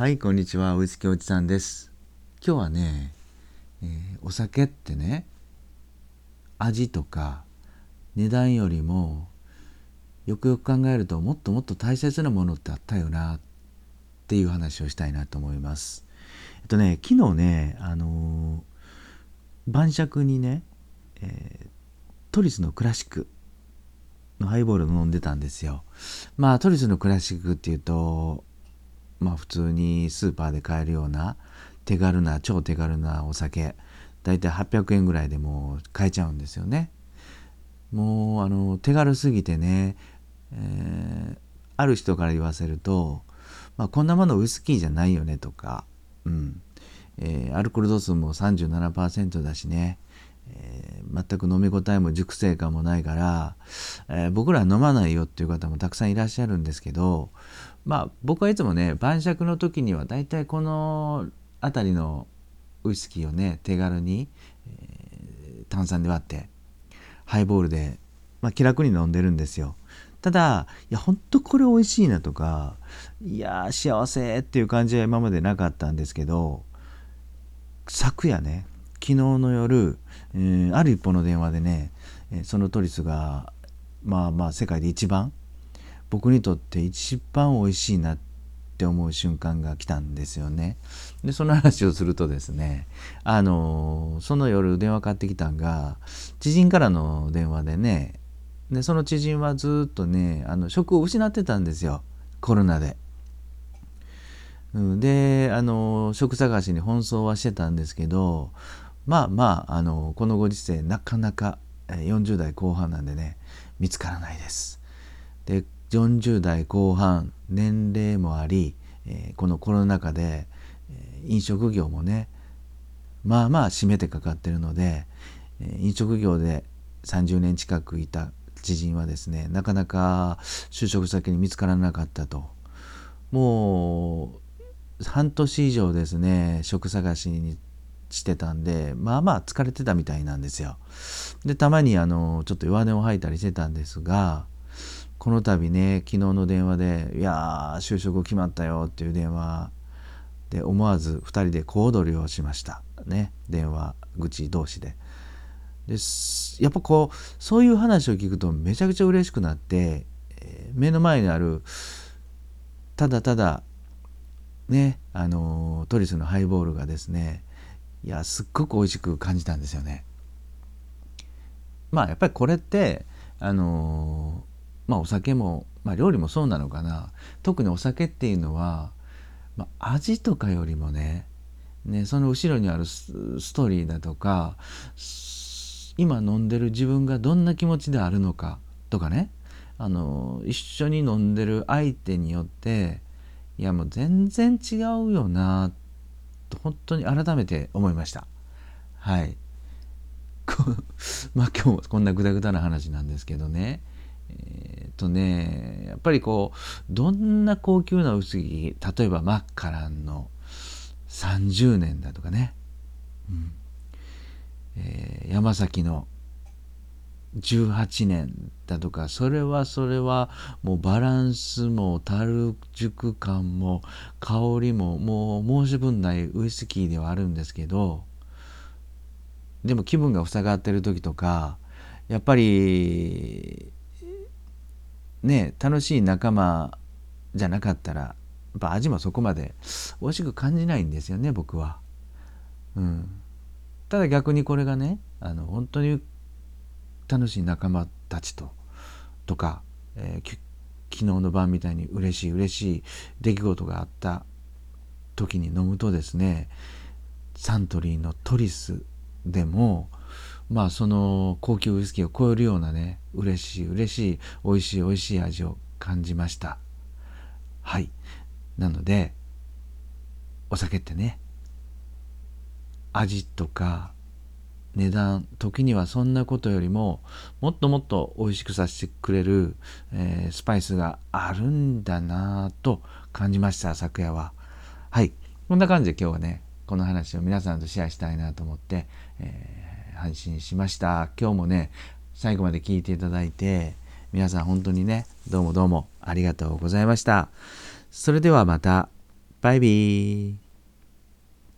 はいこんにちはウイスキーおじさんです。今日はね、えー、お酒ってね味とか値段よりもよくよく考えるともっともっと大切なものってあったよなっていう話をしたいなと思います。えっとね昨日ねあのー、晩酌にね、えー、トリスのクラシックのハイボールを飲んでたんですよ。まあトリスのクラシックっていうとまあ普通にスーパーで買えるような手軽な超手軽なお酒だいたい800円ぐらいでもう買えちゃうんですよね。もうあの手軽すぎてね、えー、ある人から言わせると、まあ、こんなものウイスキーじゃないよねとか、うんえー、アルコール度数も37%だしね、全く飲み応えも熟成感もないから、えー、僕ら飲まないよっていう方もたくさんいらっしゃるんですけどまあ僕はいつもね晩酌の時にはだいたいこの辺りのウイスキーをね手軽に、えー、炭酸で割ってハイボールで、まあ、気楽に飲んでるんですよ。ただいやほんとこれ美味しいなとかいや幸せっていう感じは今までなかったんですけど昨夜ね昨日の夜、えー、ある一歩の電話でねえそのトリスがまあまあ世界で一番僕にとって一番美味しいなって思う瞬間が来たんですよね。でその話をするとですねあのその夜電話かかってきたんが知人からの電話でねでその知人はずっとねあの職を失ってたんですよコロナで。であの職探しに奔走はしてたんですけどまあまああのこのご時世なかなか40代後半なんでね見つからないです。で40代後半年齢もあり、えー、このコロナ禍で、えー、飲食業もねまあまあ締めてかかってるので、えー、飲食業で30年近くいた知人はですねなかなか就職先に見つからなかったともう半年以上ですね職探しにしてたんでまあまあ疲れてたみたいなんですよでたまにあのちょっと弱音を吐いたりしてたんですがこの度ね昨日の電話で「いや就職決まったよ」っていう電話で思わず2人で小躍りをしましたね電話口同士で。でやっぱこうそういう話を聞くとめちゃくちゃ嬉しくなって、えー、目の前にあるただただねあのトリスのハイボールがですねいやすっごく美味しく感じたんですよね。まあやっぱりこれってあのまあお酒も、まあ、料理もそうなのかな特にお酒っていうのは、まあ、味とかよりもねねその後ろにあるストーリーだとか今飲んでる自分がどんな気持ちであるのかとかねあの一緒に飲んでる相手によっていやもう全然違うよなと本当に改めて思いました。はい。まあ今日もこんなグダグダな話なんですけどね。えー、っとねやっぱりこうどんな高級な薄着例えばマッカランの30年だとかね、うん。えー、山崎の18年だとかそれはそれはもうバランスも樽熟感も香りももう申し分ないウイスキーではあるんですけどでも気分が塞がってる時とかやっぱりね楽しい仲間じゃなかったらやっぱ味もそこまで美味しく感じないんですよね僕は。うん、ただ逆にこれがねあの本当に楽しい仲間たちととか、えー、昨日の晩みたいに嬉しい嬉しい出来事があった時に飲むとですねサントリーのトリスでもまあその高級ウイスキーを超えるようなね嬉しい嬉しい美味しい美味しい味を感じました。はい。なのでお酒ってね味とか値段時にはそんなことよりももっともっと美味しくさせてくれる、えー、スパイスがあるんだなぁと感じました昨夜は。はい。こんな感じで今日はねこの話を皆さんとシェアしたいなと思って、えー配信しました。今日もね最後まで聞いていただいて皆さん本当にねどうもどうもありがとうございました。それではまた。バイビー。